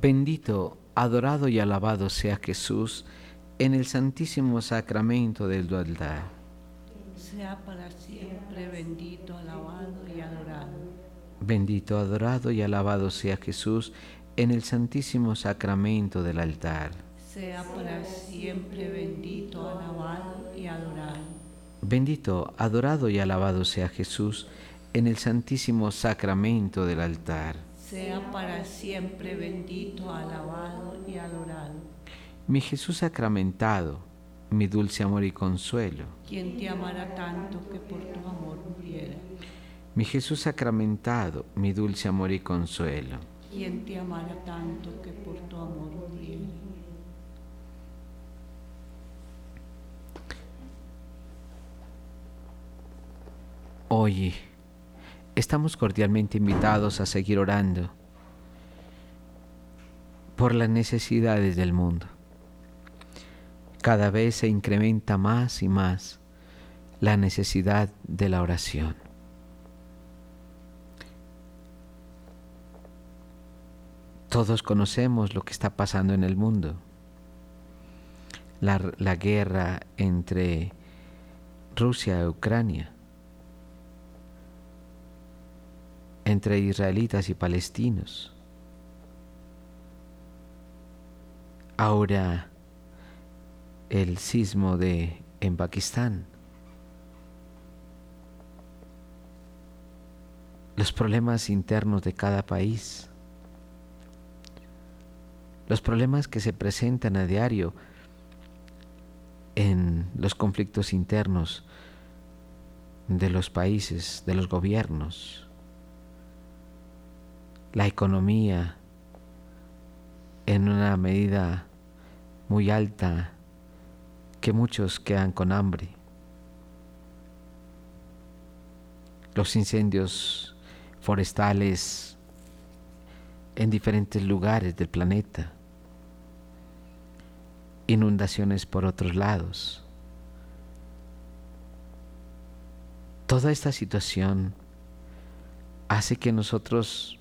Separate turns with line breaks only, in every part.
Bendito, adorado y alabado sea Jesús en el santísimo sacramento del altar.
sea para siempre bendito, alabado y adorado.
Bendito, adorado y alabado sea Jesús en el santísimo sacramento del altar.
Sea para siempre bendito, alabado y adorado.
Bendito, adorado y alabado sea Jesús en el santísimo sacramento del altar.
Sea para siempre bendito, alabado y adorado.
Mi Jesús sacramentado, mi dulce amor y consuelo.
Quien te amará tanto que por tu amor muriera.
Mi Jesús sacramentado, mi dulce amor y consuelo.
Quien te amará tanto que por tu amor muriera.
Hoy estamos cordialmente invitados a seguir orando por las necesidades del mundo. Cada vez se incrementa más y más la necesidad de la oración. Todos conocemos lo que está pasando en el mundo. La, guerra entre Rusia y Ucrania, entre israelitas y palestinos. Ahora el sismo de en Pakistán. Los problemas internos de cada país. Los problemas que se presentan a diario en los conflictos internos de los países, de los gobiernos, la economía en una medida muy alta que muchos quedan con hambre. Los incendios forestales en diferentes lugares del planeta. Inundaciones por otros lados. Toda esta situación hace que nosotros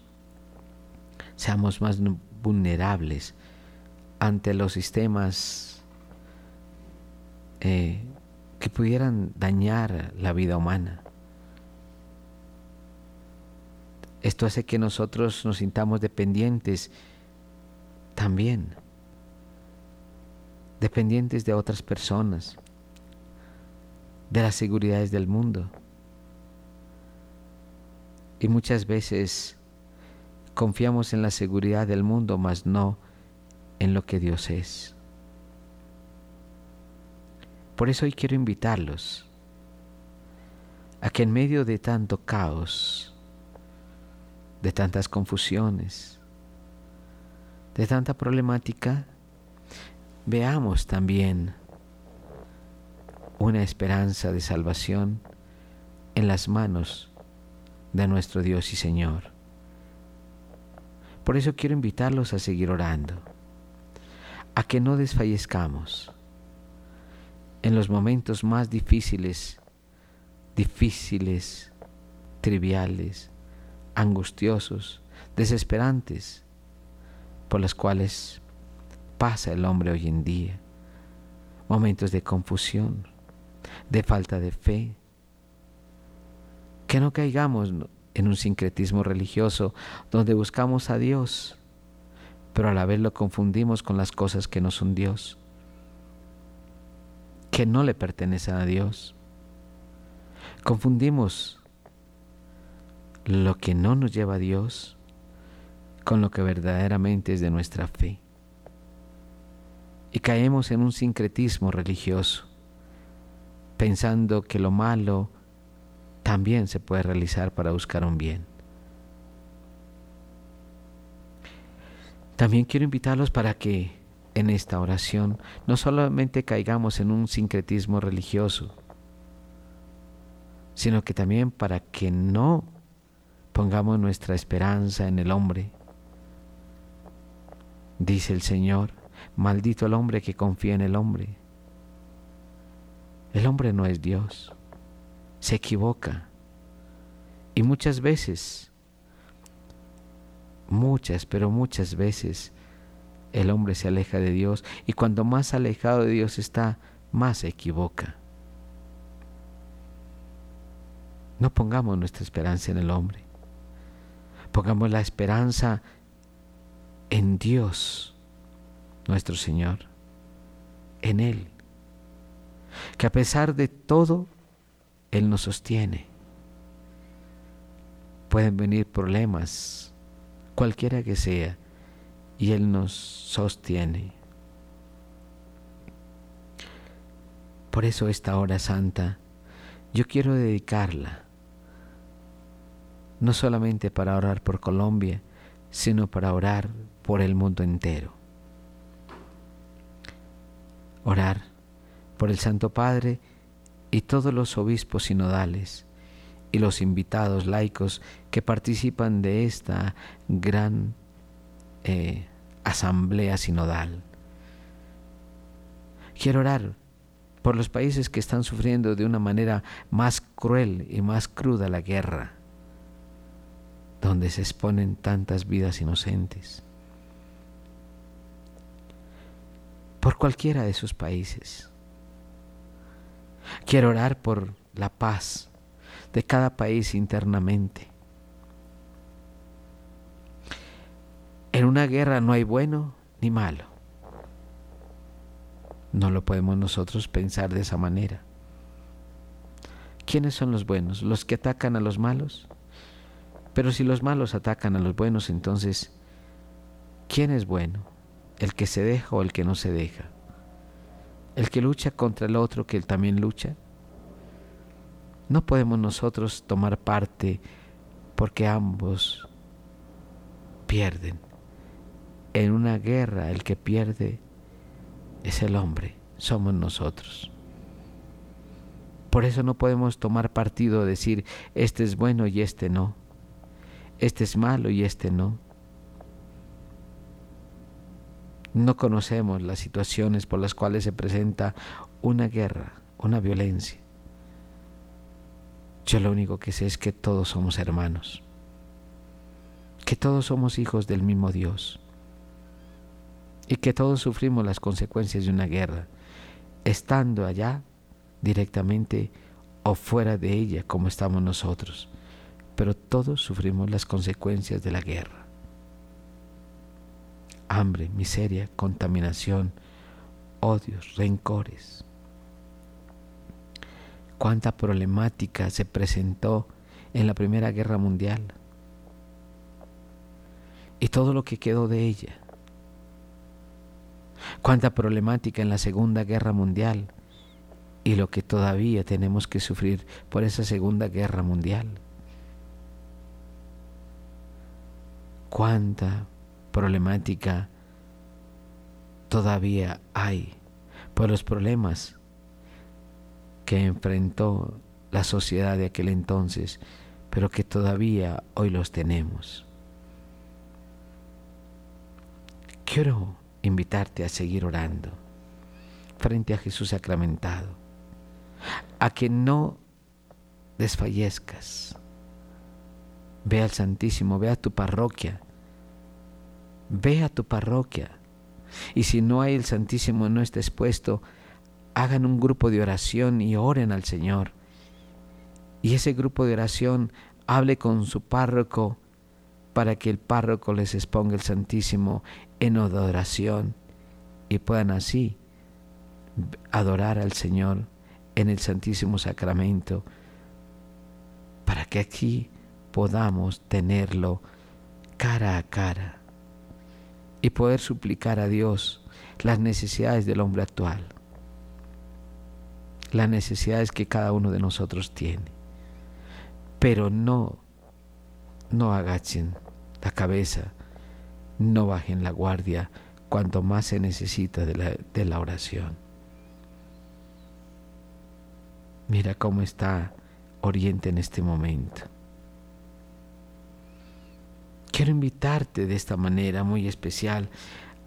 seamos más vulnerables ante los sistemas eh, que pudieran dañar la vida humana. Esto hace que nosotros nos sintamos dependientes también, dependientes de otras personas, de las seguridades del mundo. Y muchas veces confiamos en la seguridad del mundo, mas no en lo que Dios es. Por eso hoy quiero invitarlos a que en medio de tanto caos, de tantas confusiones, de tanta problemática, veamos también una esperanza de salvación en las manos de nuestro Dios y Señor. Por eso quiero invitarlos a seguir orando, a que no desfallezcamos en los momentos más difíciles, difíciles, triviales, angustiosos, desesperantes, por los cuales pasa el hombre hoy en día. Momentos de confusión, de falta de fe. Que no caigamos en un sincretismo religioso donde buscamos a Dios, pero a la vez lo confundimos con las cosas que no son Dios. que no le pertenecen a Dios. Confundimos lo que no nos lleva a Dios con lo que verdaderamente es de nuestra fe. Y caemos en un sincretismo religioso, pensando que lo malo también se puede realizar para buscar un bien. También quiero invitarlos para que en esta oración no solamente caigamos en un sincretismo religioso, sino que también para que no pongamos nuestra esperanza en el hombre. Dice el Señor, maldito el hombre que confía en el hombre. El hombre no es Dios, se equivoca. Y muchas veces, muchas, pero muchas veces, el hombre se aleja de Dios y cuando más alejado de Dios está, más se equivoca. No pongamos nuestra esperanza en el hombre. Pongamos la esperanza en Dios, nuestro Señor, en Él, que a pesar de todo, Él nos sostiene. Pueden venir problemas, cualquiera que sea, y Él nos sostiene. Por eso esta hora santa, yo quiero dedicarla no solamente para orar por Colombia, sino para orar por el mundo entero. Orar por el Santo Padre y todos los obispos sinodales y los invitados laicos que participan de esta gran eh, asamblea sinodal. Quiero orar por los países que están sufriendo de una manera más cruel y más cruda la guerra donde se exponen tantas vidas inocentes. Por cualquiera de sus países. Quiero orar por la paz de cada país internamente. En una guerra no hay bueno ni malo. No lo podemos nosotros pensar de esa manera. ¿Quiénes son los buenos? ¿Los que atacan a los malos? Pero si los malos atacan a los buenos, entonces, ¿quién es bueno? ¿El que se deja o el que no se deja? ¿El que lucha contra el otro que él también lucha? No podemos nosotros tomar parte porque ambos pierden. En una guerra el que pierde es el hombre, somos nosotros. Por eso no podemos tomar partido, decir, este es bueno y este no este es malo y este no. No conocemos las situaciones por las cuales se presenta una guerra, una violencia. Yo lo único que sé es que todos somos hermanos, que todos somos hijos del mismo Dios y que todos sufrimos las consecuencias de una guerra, estando allá directamente o fuera de ella como estamos nosotros pero todos sufrimos las consecuencias de la guerra. Hambre, miseria, contaminación, odios, rencores. Cuánta problemática se presentó en la Primera Guerra Mundial y todo lo que quedó de ella. Cuánta problemática en la Segunda Guerra Mundial y lo que todavía tenemos que sufrir por esa Segunda Guerra Mundial. cuánta problemática todavía hay por los problemas que enfrentó la sociedad de aquel entonces, pero que todavía hoy los tenemos. Quiero invitarte a seguir orando frente a Jesús sacramentado, a que no desfallezcas, Ve al Santísimo, ve a tu parroquia. Ve a tu parroquia. Y si no hay el Santísimo, no está expuesto, hagan un grupo de oración y oren al Señor. Y ese grupo de oración hable con su párroco para que el párroco les exponga el Santísimo en adoración y puedan así adorar al Señor en el Santísimo Sacramento para que aquí podamos tenerlo cara a cara y poder suplicar a Dios las necesidades del hombre actual, las necesidades que cada uno de nosotros tiene. Pero no, no agachen la cabeza, no bajen la guardia cuanto más se necesita de la, de la oración. Mira cómo está Oriente en este momento. Quiero invitarte de esta manera muy especial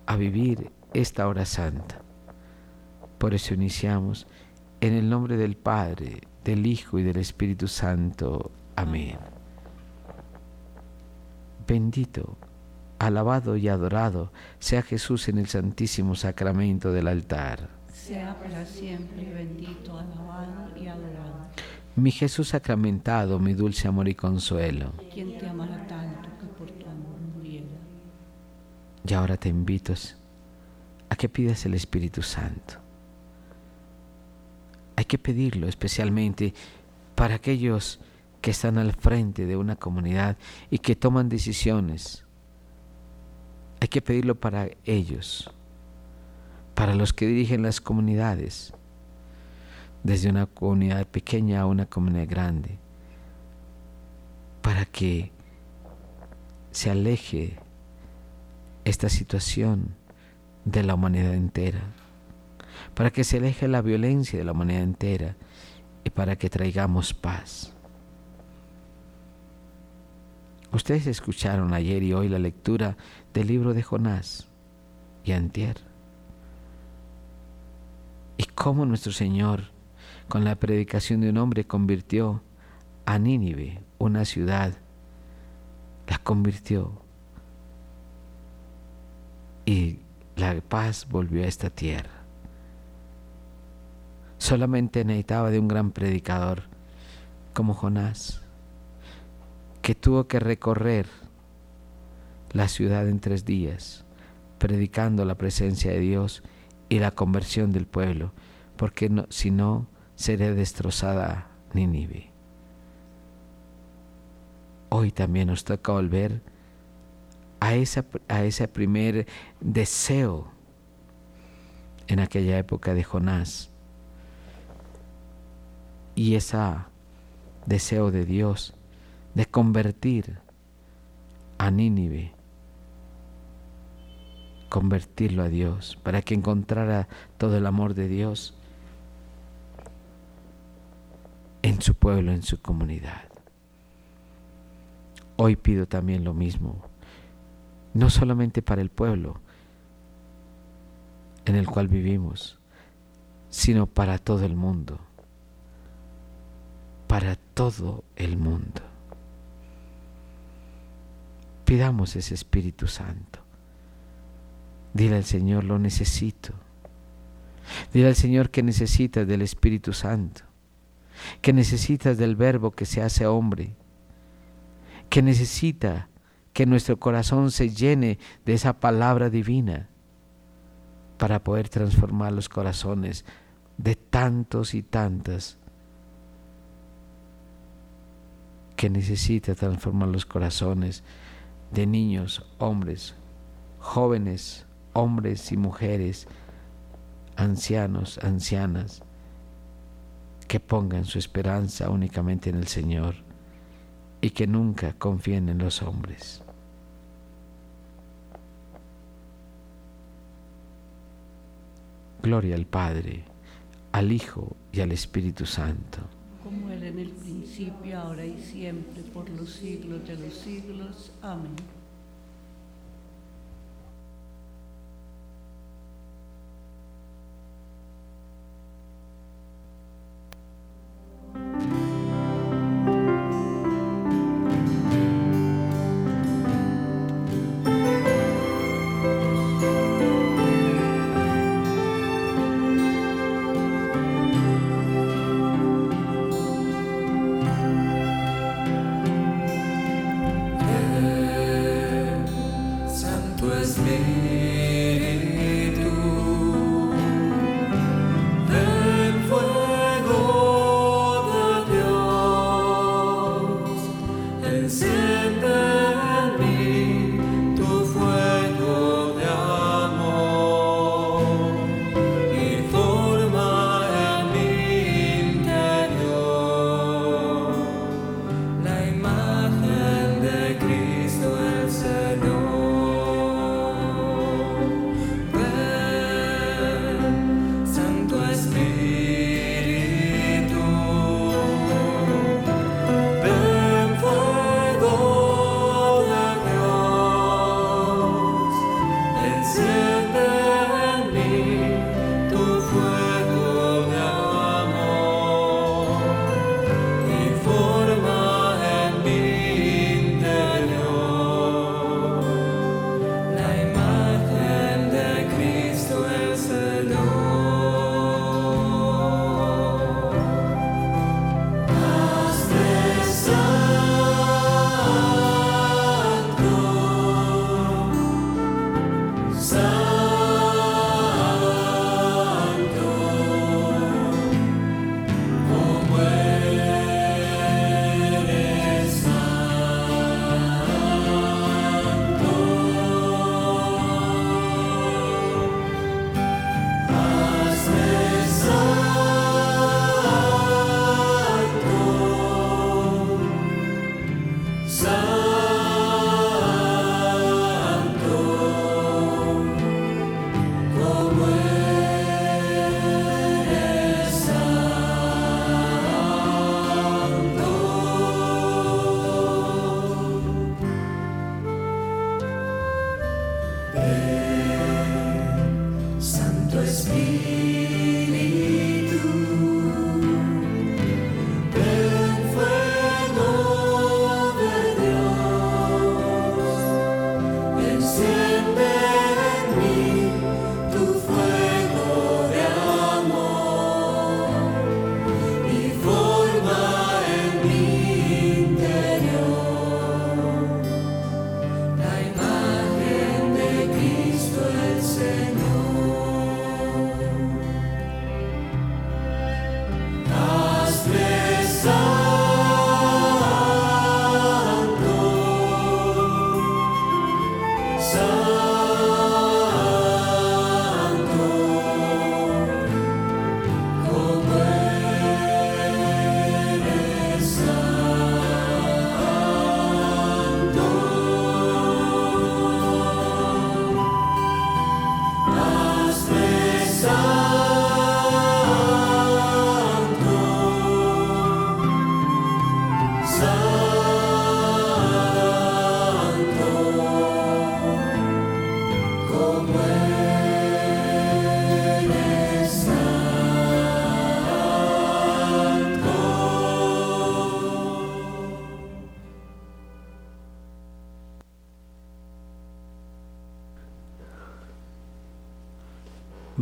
a vivir esta hora santa. Por eso iniciamos en el nombre del Padre, del Hijo y del Espíritu Santo. Amén. Bendito, alabado y adorado sea Jesús en el Santísimo Sacramento del altar.
Sea para siempre bendito, alabado y adorado.
Mi Jesús sacramentado, mi dulce amor y consuelo.
Te amará tanto que por tu amor muriera.
Y ahora te invito a que pidas el Espíritu Santo. Hay que pedirlo especialmente para aquellos que están al frente de una comunidad y que toman decisiones. Hay que pedirlo para ellos, para los que dirigen las comunidades, desde una comunidad pequeña a una comunidad grande, para que se aleje esta situación de la humanidad entera, para que se aleje la violencia de la humanidad entera y para que traigamos paz. Ustedes escucharon ayer y hoy la lectura del libro de Jonás y antier. Y cómo nuestro Señor, con la predicación de un hombre, convirtió a Nínive, una ciudad, la convirtió. Y la paz volvió a esta tierra. Solamente necesitaba de un gran predicador como Jonás que tuvo que recorrer la ciudad en tres días, predicando la presencia de Dios y la conversión del pueblo, porque si no, sería destrozada Nínive. Hoy también nos toca volver a, a ese primer deseo en aquella época de Jonás y ese deseo de Dios de convertir a Nínive, convertirlo a Dios, para que encontrara todo el amor de Dios en su pueblo, en su comunidad. Hoy pido también lo mismo, no solamente para el pueblo en el cual vivimos, sino para todo el mundo, para todo el mundo. Pidamos ese Espíritu Santo. Dile al Señor, lo necesito. Dile al Señor que necesitas del Espíritu Santo, que necesitas del Verbo que se hace hombre, que necesita que nuestro corazón se llene de esa palabra divina para poder transformar los corazones de tantos y tantas que necesita transformar los corazones de niños, hombres, jóvenes, hombres y mujeres, ancianos, ancianas, que pongan su esperanza únicamente en el Señor y que nunca confíen en los hombres. Gloria al Padre, al Hijo y al Espíritu Santo
como era en el principio, ahora y siempre, por los siglos de los siglos. Amén.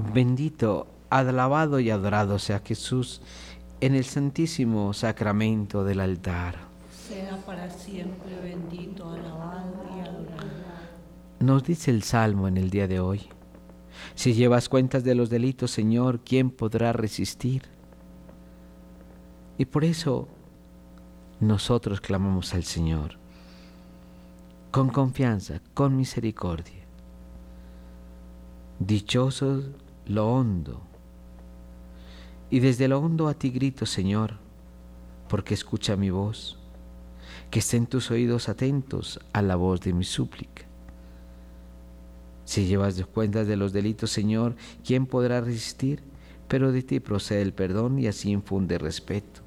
Bendito, alabado y adorado sea Jesús en el santísimo sacramento del altar.
Sea para siempre bendito, alabado y adorado.
Nos dice el Salmo en el día de hoy. Si llevas cuentas de los delitos, Señor, ¿quién podrá resistir? Y por eso nosotros clamamos al Señor con confianza, con misericordia. Dichoso lo hondo. Y desde lo hondo a ti grito, Señor, porque escucha mi voz, que estén tus oídos atentos a la voz de mi súplica. Si llevas cuentas de los delitos, Señor, ¿quién podrá resistir? Pero de ti procede el perdón y así infunde respeto.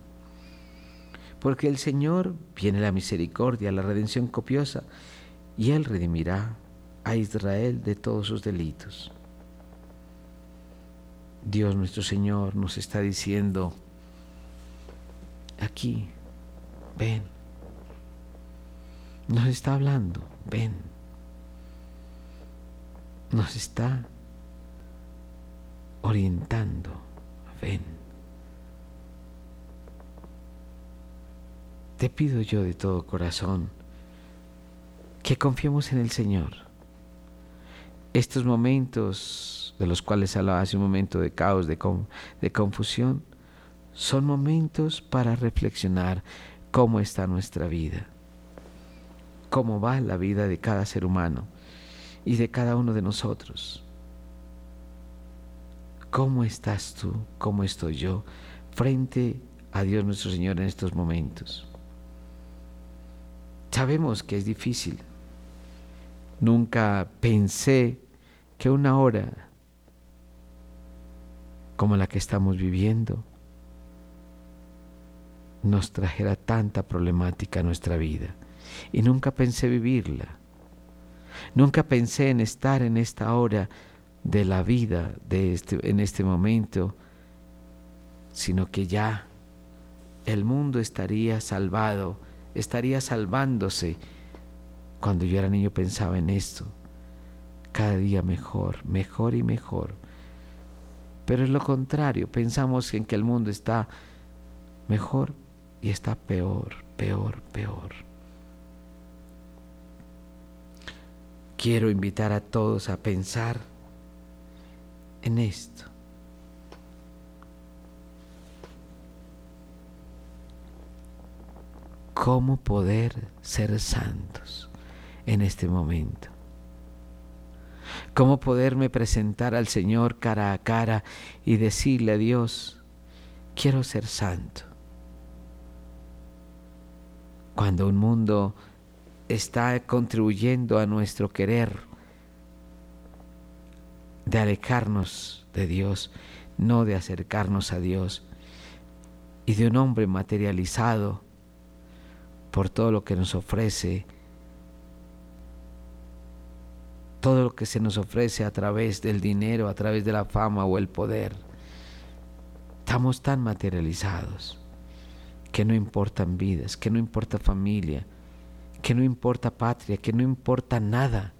Porque el Señor viene la misericordia, la redención copiosa, y Él redimirá a Israel de todos sus delitos. Dios nuestro Señor nos está diciendo, aquí, ven, nos está hablando, ven, nos está orientando, ven. Te pido yo de todo corazón que confiemos en el Señor. Estos momentos de los cuales hablaba hace un momento de caos, de, de confusión, son momentos para reflexionar cómo está nuestra vida, cómo va la vida de cada ser humano y de cada uno de nosotros. ¿Cómo estás tú? ¿Cómo estoy yo frente a Dios nuestro Señor en estos momentos? Sabemos que es difícil, Nunca pensé que una hora como la que estamos viviendo nos trajera tanta problemática a nuestra vida. Y nunca pensé vivirla. Nunca pensé en estar en esta hora de la vida, de este, en este momento, sino que ya el mundo estaría salvado, estaría salvándose cuando yo era niño pensaba en esto. Cada día mejor, mejor y mejor. Pero es lo contrario, pensamos en que el mundo está mejor y está peor, peor, peor. Quiero invitar a todos a pensar en esto. ¿Cómo poder ser santos? en este momento. ¿Cómo poderme presentar al Señor cara a cara y decirle a Dios, quiero ser santo? Cuando un mundo está contribuyendo a nuestro querer de alejarnos de Dios, no de acercarnos a Dios, y de un hombre materializado por todo lo que nos ofrece, todo lo que se nos ofrece a través del dinero, a través de la fama o el poder. Estamos tan materializados que no importan vidas, que no importa familia, que no importa patria, que no importa nada,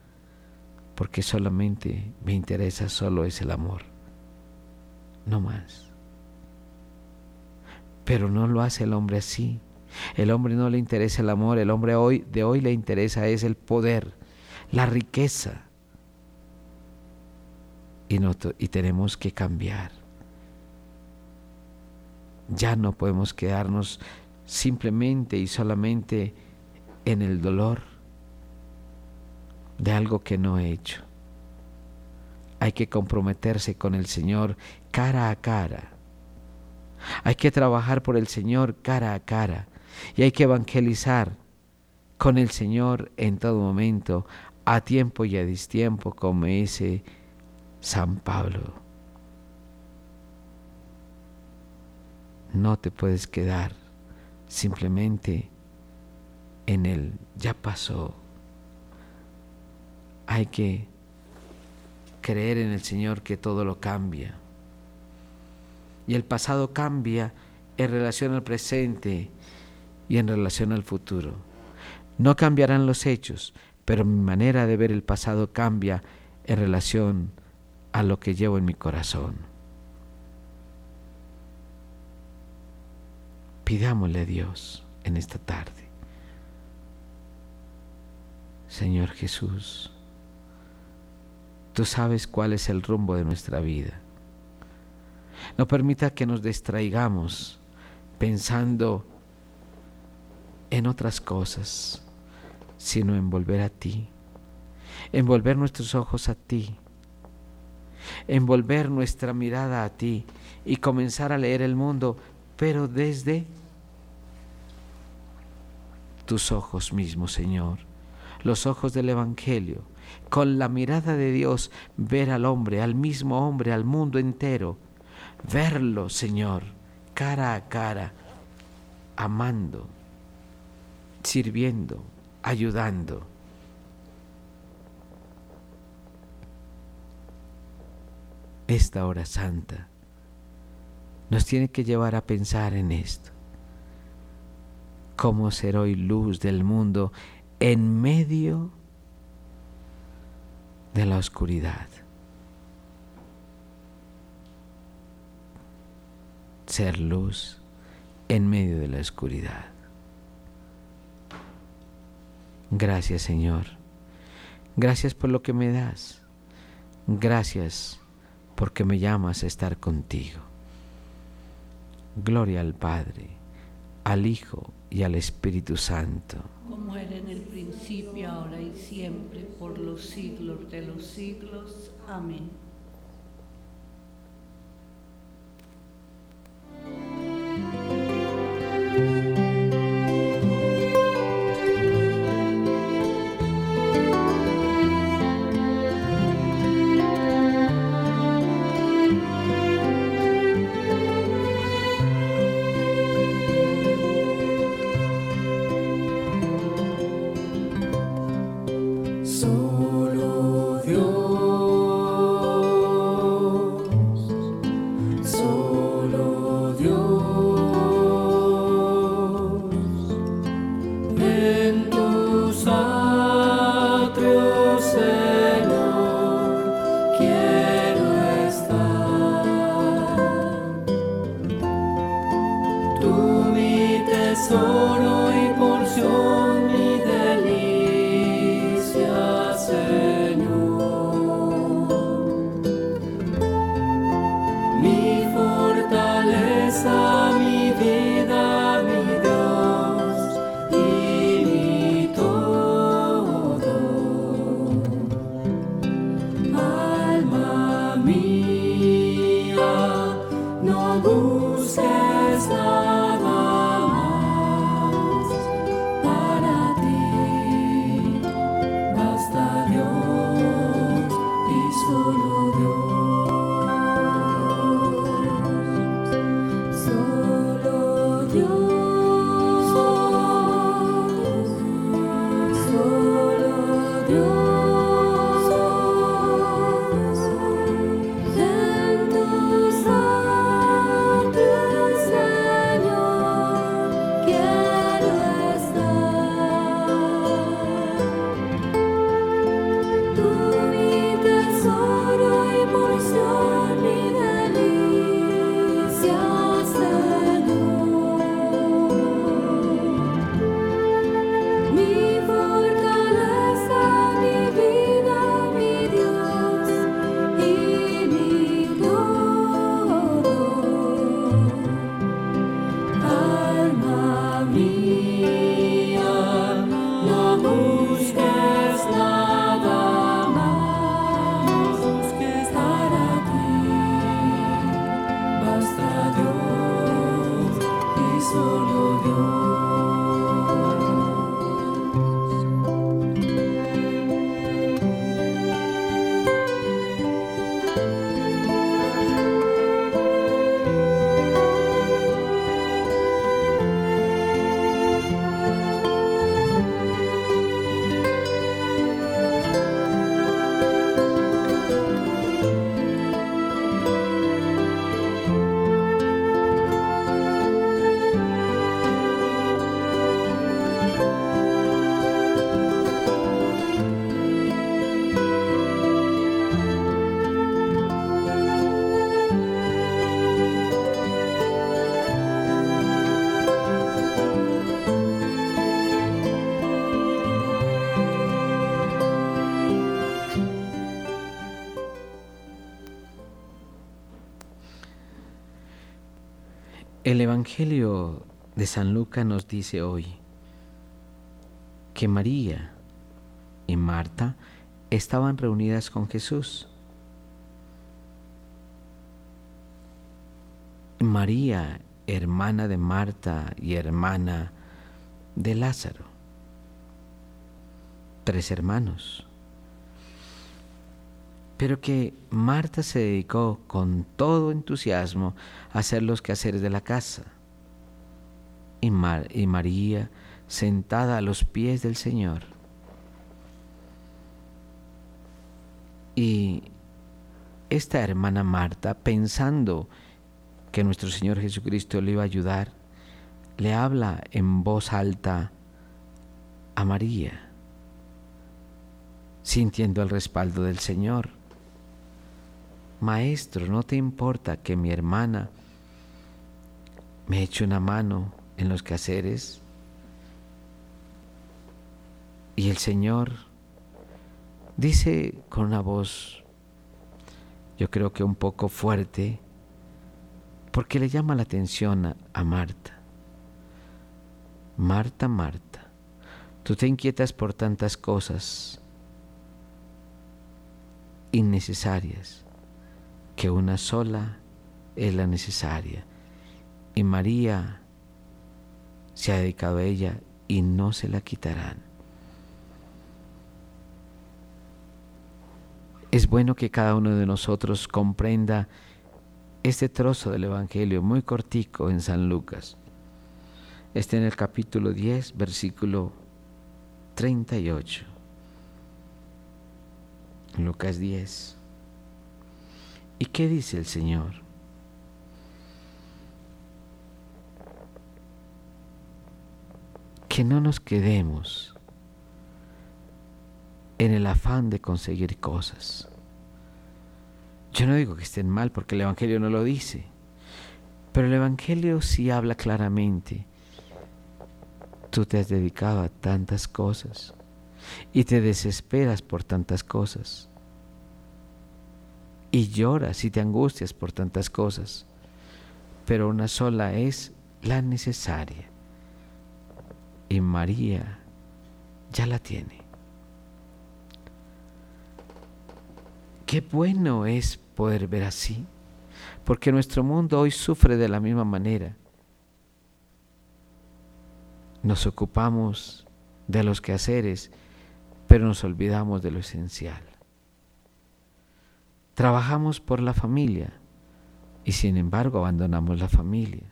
porque solamente me interesa solo es el amor, no más. Pero no lo hace el hombre así. El hombre no le interesa el amor, el hombre hoy de hoy le interesa es el poder, la riqueza, y, tenemos que cambiar. Ya no podemos quedarnos simplemente y solamente en el dolor de algo que no he hecho. Hay que comprometerse con el Señor cara a cara. Hay que trabajar por el Señor cara a cara. Y hay que evangelizar con el Señor en todo momento, a tiempo y a distiempo, como ese San Pablo. No te puedes quedar simplemente en el ya pasó. Hay que creer en el Señor que todo lo cambia. Y el pasado cambia en relación al presente y en relación al futuro. No cambiarán los hechos, pero mi manera de ver el pasado cambia en relación a lo que llevo en mi corazón. Pidámosle a Dios en esta tarde. Señor Jesús, tú sabes cuál es el rumbo de nuestra vida. No permita que nos distraigamos pensando en otras cosas, sino en volver a ti, en volver nuestros ojos a ti, en volver nuestra mirada a ti y comenzar a leer el mundo, pero desde tus ojos mismos, Señor, los ojos del Evangelio, con la mirada de Dios, ver al hombre, al mismo hombre, al mundo entero, verlo, Señor, cara a cara, amando, sirviendo, ayudando. Esta hora santa nos tiene que llevar a pensar en esto. ¿Cómo ser hoy luz del mundo en medio de la oscuridad? Ser luz en medio de la oscuridad. Gracias Señor. Gracias por lo que me das. Gracias porque me llamas a estar contigo. Gloria al Padre, al Hijo y al Espíritu Santo.
Como era en el principio, ahora y siempre, por los siglos de los siglos. Amén.
El Evangelio de San Lucas nos dice hoy que María y Marta estaban reunidas con Jesús. María, hermana de Marta y hermana de Lázaro. Tres hermanos. Pero que Marta se dedicó con todo entusiasmo a hacer los quehaceres de la casa. Y, y María sentada a los pies del Señor. Y esta hermana Marta, pensando que nuestro Señor Jesucristo le iba a ayudar, le habla en voz alta a María, sintiendo el respaldo del Señor. Maestro, ¿no te importa que mi hermana me eche una mano en los quehaceres? Y el Señor dice con una voz, yo creo que un poco fuerte, porque le llama la atención a, Marta. Marta, Marta, tú te inquietas por tantas cosas innecesarias, que una sola es la necesaria. Y María se ha dedicado a ella y no se la quitarán. Es bueno que cada uno de nosotros comprenda este trozo del Evangelio muy cortico en San Lucas. Está en el capítulo 10, versículo 38. Lucas 10. ¿Y qué dice el Señor? Que no nos quedemos en el afán de conseguir cosas yo no digo que estén mal porque el Evangelio no lo dice, pero el Evangelio sí habla claramente. Tú te has dedicado a tantas cosas y te desesperas por tantas cosas y lloras y te angustias por tantas cosas, pero una sola es la necesaria y María ya la tiene. Qué bueno es poder ver así, porque nuestro mundo hoy sufre de la misma manera. Nos ocupamos de los quehaceres, pero nos olvidamos de lo esencial. Trabajamos por la familia y sin embargo abandonamos la familia.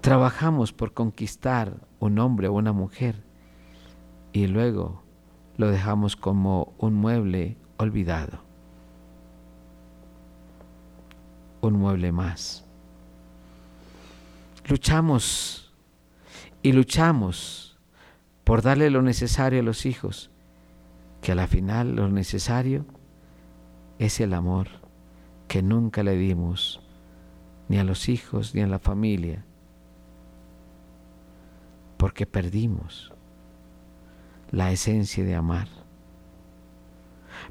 Trabajamos por conquistar un hombre o una mujer y luego lo dejamos como un mueble olvidado. Un mueble más. Luchamos y luchamos por darle lo necesario a los hijos, que a la final lo necesario es el amor que nunca le dimos ni a los hijos ni a la familia, porque perdimos la esencia de amar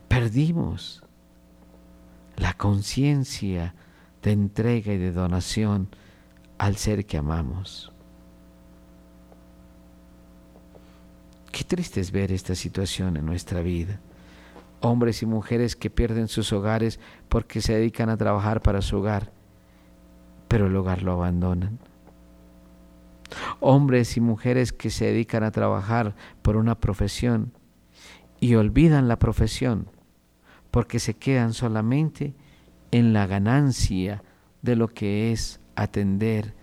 perdimos la conciencia de entrega y de donación al ser que amamos. Qué triste es ver esta situación en nuestra vida. Hombres y mujeres que pierden sus hogares porque se dedican a trabajar para su hogar, pero el hogar lo abandonan. Hombres y mujeres que se dedican a trabajar por una profesión y olvidan la profesión porque se quedan solamente en la ganancia de lo que es atender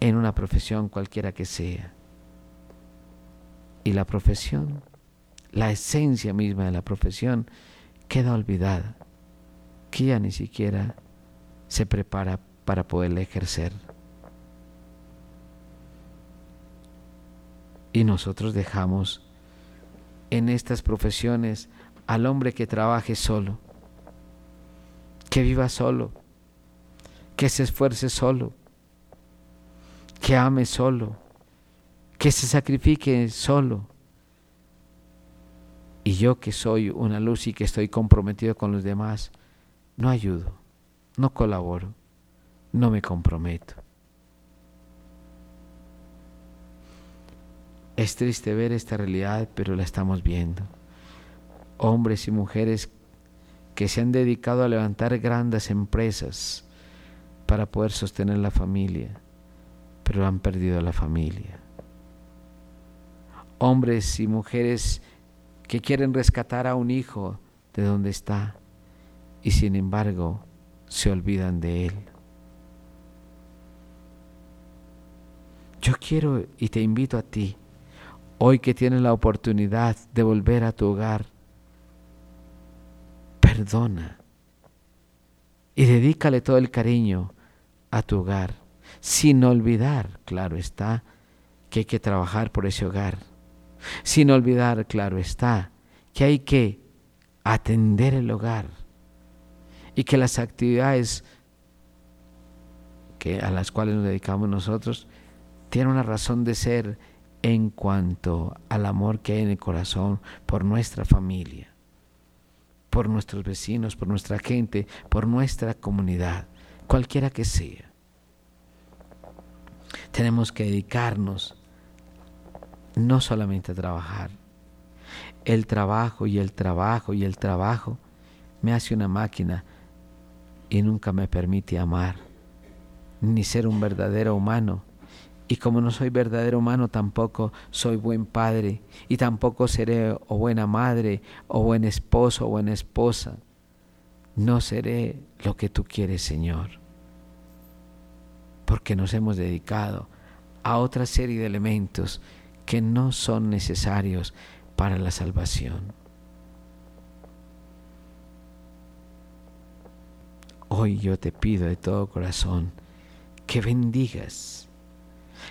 en una profesión cualquiera que sea. Y la profesión, la esencia misma de la profesión, queda olvidada, que ya ni siquiera se prepara para poderla ejercer. Y nosotros dejamos en estas profesiones al hombre que trabaje solo, que viva solo, que se esfuerce solo, que ame solo, que se sacrifique solo. Y yo que soy una luz y que estoy comprometido con los demás, no ayudo, no colaboro, no me comprometo. Es triste ver esta realidad, pero la estamos viendo. Hombres y mujeres que se han dedicado a levantar grandes empresas para poder sostener la familia, pero han perdido la familia. Hombres y mujeres que quieren rescatar a un hijo de donde está y sin embargo se olvidan de él. Yo quiero y te invito a ti Hoy que tienes la oportunidad de volver a tu hogar, perdona y dedícale todo el cariño a tu hogar, sin olvidar, claro está, que hay que trabajar por ese hogar, sin olvidar, claro está, que hay que atender el hogar y que las actividades que, a las cuales nos dedicamos nosotros tienen una razón de ser en cuanto al amor que hay en el corazón por nuestra familia, por nuestros vecinos, por nuestra gente, por nuestra comunidad, cualquiera que sea. Tenemos que dedicarnos no solamente trabajar. El trabajo y el trabajo y el trabajo me hace una máquina y nunca me permite amar, ni ser un verdadero humano y como no soy verdadero humano, tampoco soy buen padre y tampoco seré o buena madre o buen esposo o buena esposa. No seré lo que tú quieres, Señor. Porque nos hemos dedicado a otra serie de elementos que no son necesarios para la salvación. Hoy yo te pido de todo corazón que bendigas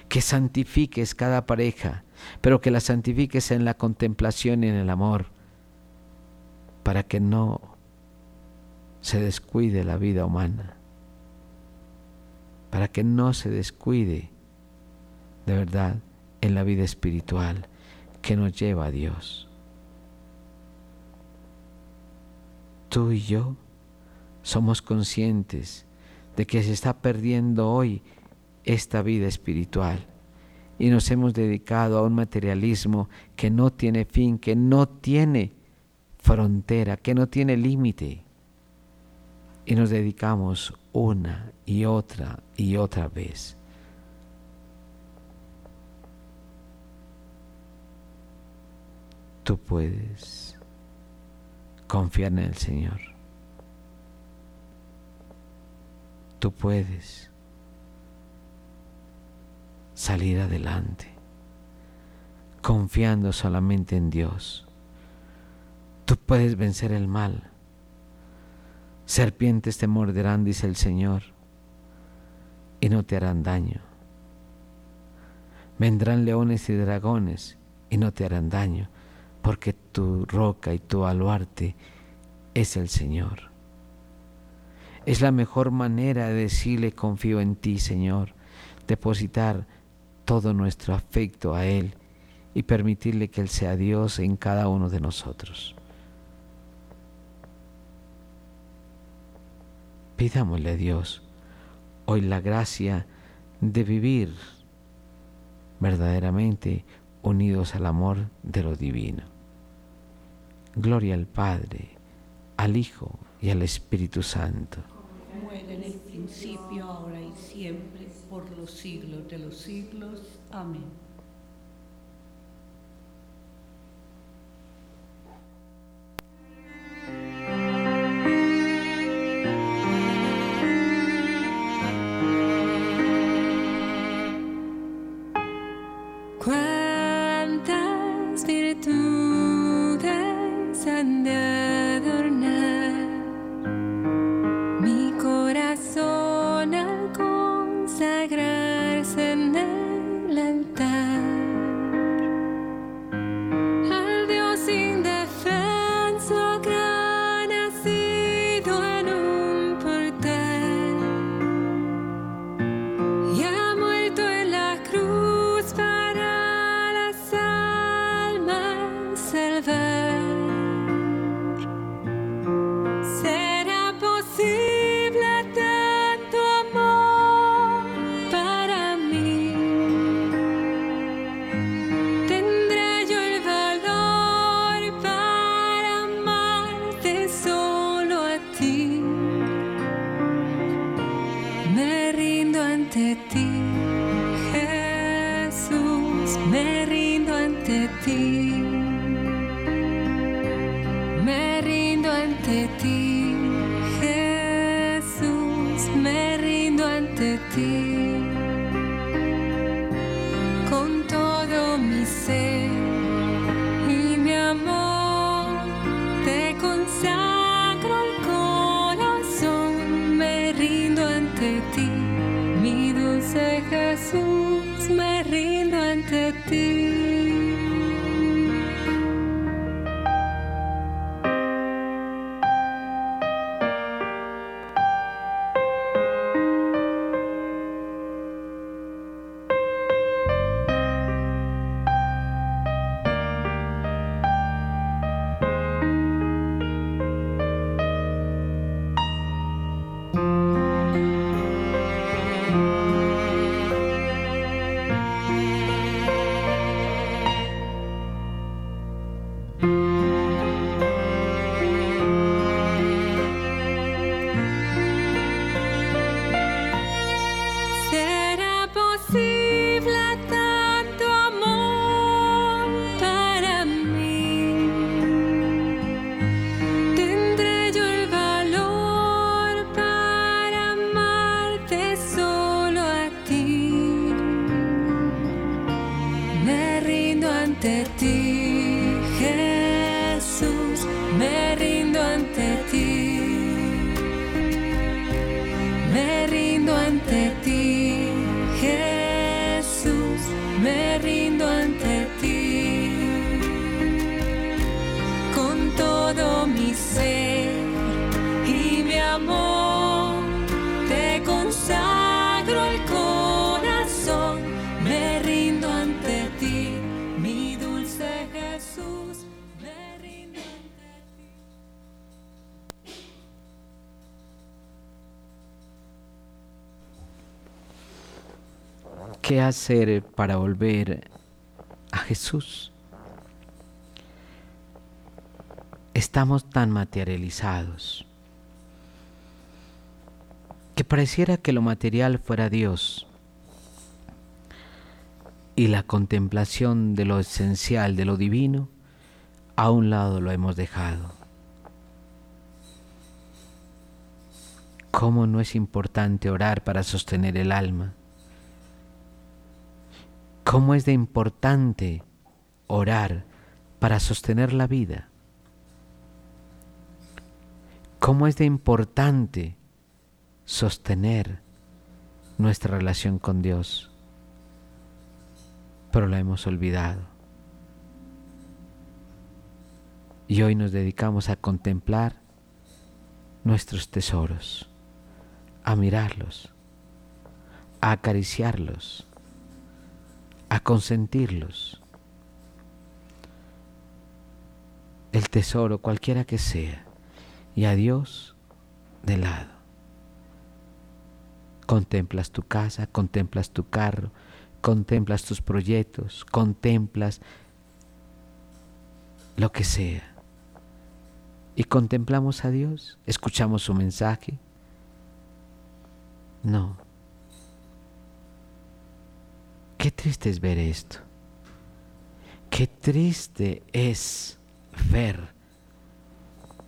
que santifiques cada pareja, pero que la santifiques en la contemplación y en el amor, para que no se descuide la vida humana, para que no se descuide de verdad en la vida espiritual que nos lleva a Dios. Tú y yo somos conscientes de que se está perdiendo hoy esta vida espiritual y nos hemos dedicado a un materialismo que no tiene fin, que no tiene frontera, que no tiene límite. Y nos dedicamos una y otra y otra vez. Tú puedes confiar en el Señor. Tú puedes salir adelante, confiando solamente en Dios. Tú puedes vencer el mal. Serpientes te morderán, dice el Señor, y no te harán daño. Vendrán leones y dragones y no te harán daño, porque tu roca y tu aluarte es el Señor. Es la mejor manera de decirle confío en ti, Señor, depositar todo nuestro afecto a Él y permitirle que Él sea Dios en cada uno de nosotros. Pidámosle a Dios hoy la gracia de vivir verdaderamente unidos al amor de lo divino. Gloria al Padre, al Hijo y al Espíritu Santo.
en el principio, ahora y siempre por los siglos de los siglos. Amén.
¿Qué hacer para volver a Jesús? Estamos tan materializados que pareciera que lo material fuera Dios y la contemplación de lo esencial, de lo divino, a un lado lo hemos dejado. ¿Cómo no es importante orar para sostener el alma? ¿Cómo es de importante orar para sostener la vida? ¿Cómo es de importante sostener nuestra relación con Dios? Pero la hemos olvidado. Y hoy nos dedicamos a contemplar nuestros tesoros, a mirarlos, a acariciarlos a consentirlos. El tesoro, cualquiera que sea, y a Dios de lado. Contemplas tu casa, contemplas tu carro, contemplas tus proyectos, contemplas lo que sea. Y contemplamos a Dios, escuchamos su mensaje. No, Qué triste es ver esto. Qué triste es ver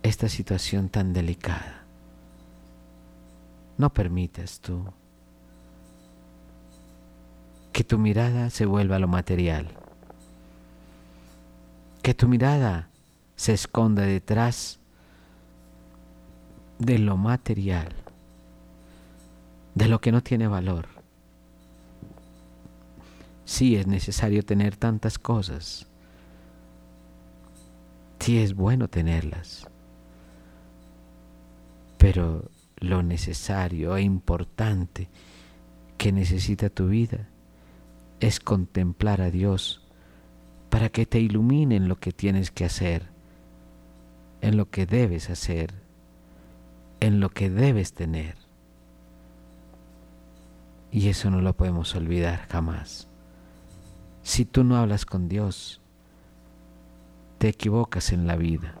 esta situación tan delicada. No permitas tú que tu mirada se vuelva a lo material. Que tu mirada se esconda detrás de lo material, de lo que no tiene valor. Sí es necesario tener tantas cosas. Sí es bueno tenerlas. Pero lo necesario e importante que necesita tu vida es contemplar a Dios para que te ilumine en lo que tienes que hacer, en lo que debes hacer, en lo que debes tener. Y eso no lo podemos olvidar jamás. Si tú no hablas con Dios, te equivocas en la vida.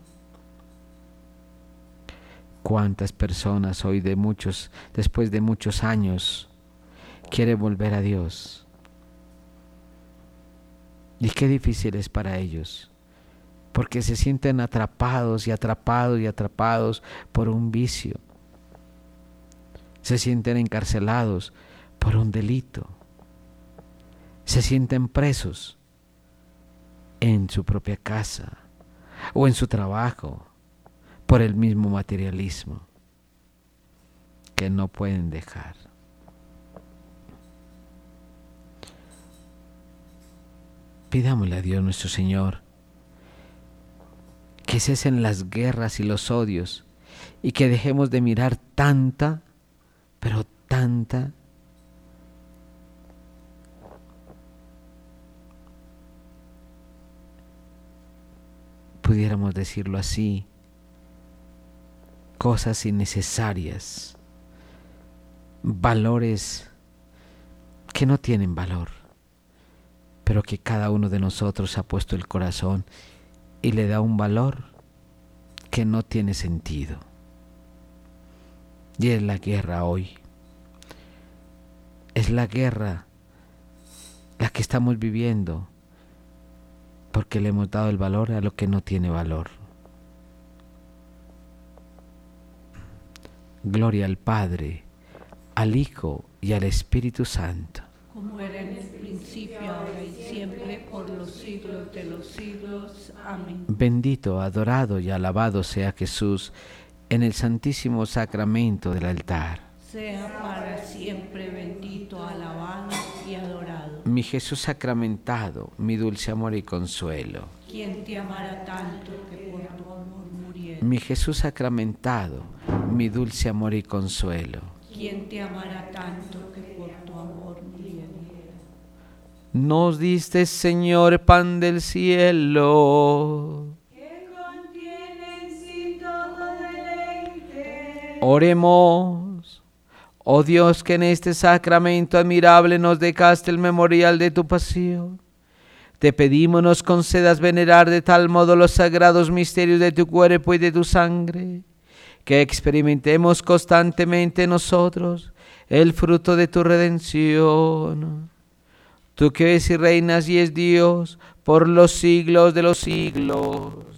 ¿Cuántas personas hoy de muchos, después de muchos años, quiere volver a Dios. Y qué difícil es para ellos, porque se sienten atrapados y atrapados y atrapados por un vicio. Se sienten encarcelados por un delito. Se sienten presos en su propia casa o en su trabajo por el mismo materialismo que no pueden dejar. Pidámosle a Dios nuestro Señor que cesen las guerras y los odios y que dejemos de mirar tanta, pero tanta pudiéramos decirlo así, cosas innecesarias, valores que no tienen valor, pero que cada uno de nosotros ha puesto el corazón y le da un valor que no tiene sentido. Y es la guerra hoy. Es la guerra la que estamos viviendo porque le hemos dado el valor a lo que no tiene valor. Gloria al Padre, al Hijo y al Espíritu Santo.
Como era en el principio, ahora y siempre, por los siglos de los siglos. Amén.
Bendito, adorado y alabado sea Jesús en el santísimo sacramento del altar.
Sea para siempre bendito, alabado y adorado.
Mi Jesús sacramentado, mi dulce amor y consuelo.
Quien te amará tanto que por tu amor muriera.
Mi Jesús sacramentado, mi dulce amor y consuelo.
Quien te amará tanto que por tu amor muriera.
Nos diste, Señor, pan del cielo.
Que contiene en sí todo deleite.
Oremos. Oh Dios, que en este sacramento admirable nos dejaste el memorial de tu pasión. Te pedimos nos concedas venerar de tal modo los sagrados misterios de tu cuerpo y de tu sangre, que experimentemos constantemente nosotros el fruto de tu redención. Tú que ves y reinas y es Dios por los siglos de los siglos.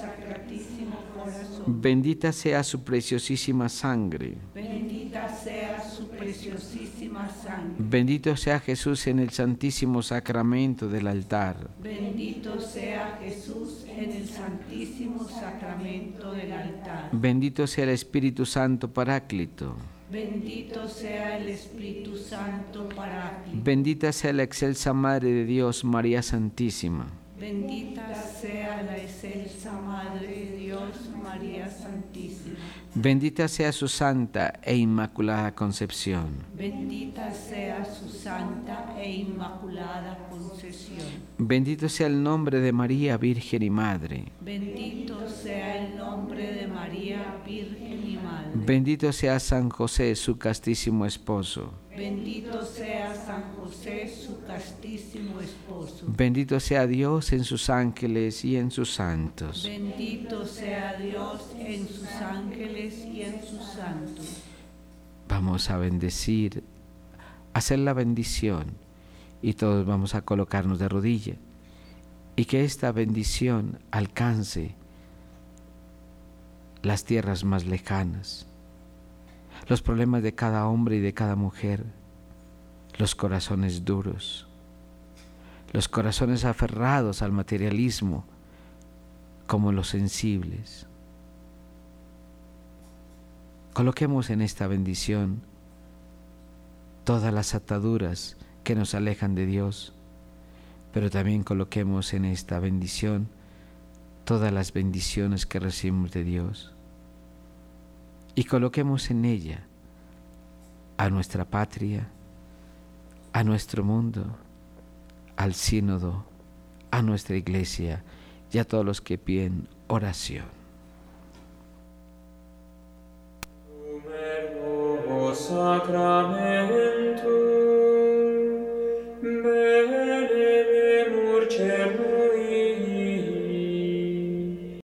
Bendita sea su preciosísima sangre.
Bendita sea su preciosísima sangre.
Bendito sea Jesús en el santísimo sacramento del altar.
Bendito sea Jesús en el santísimo sacramento del altar.
Bendito sea el Espíritu Santo Paráclito.
Bendito sea el Espíritu Santo Paráclito.
Bendita sea la excelsa Madre de Dios, María Santísima.
Bendita sea la excelsa Madre de Dios, María Santísima.
Bendita sea su santa e inmaculada concepción.
Bendita sea su santa e inmaculada concesión.
Bendito sea el nombre de María, Virgen y Madre.
Bendito sea el nombre de María, Virgen y Madre.
Bendito sea San José, su castísimo esposo.
Bendito sea San José, su castísimo esposo.
Bendito sea Dios en sus ángeles y en sus santos.
Bendito sea Dios en sus ángeles y en sus santos.
Vamos a bendecir, hacer la bendición y todos vamos a colocarnos de rodilla y que esta bendición alcance las tierras más lejanas, los problemas de cada hombre y de cada mujer, los corazones duros, los corazones aferrados al materialismo como los sensibles. Coloquemos en esta bendición todas las ataduras que nos alejan de Dios, pero también coloquemos en esta bendición todas las bendiciones que recibimos de Dios y coloquemos en ella a nuestra patria, a nuestro mundo, al sínodo, a nuestra iglesia y a todos los que piden oración.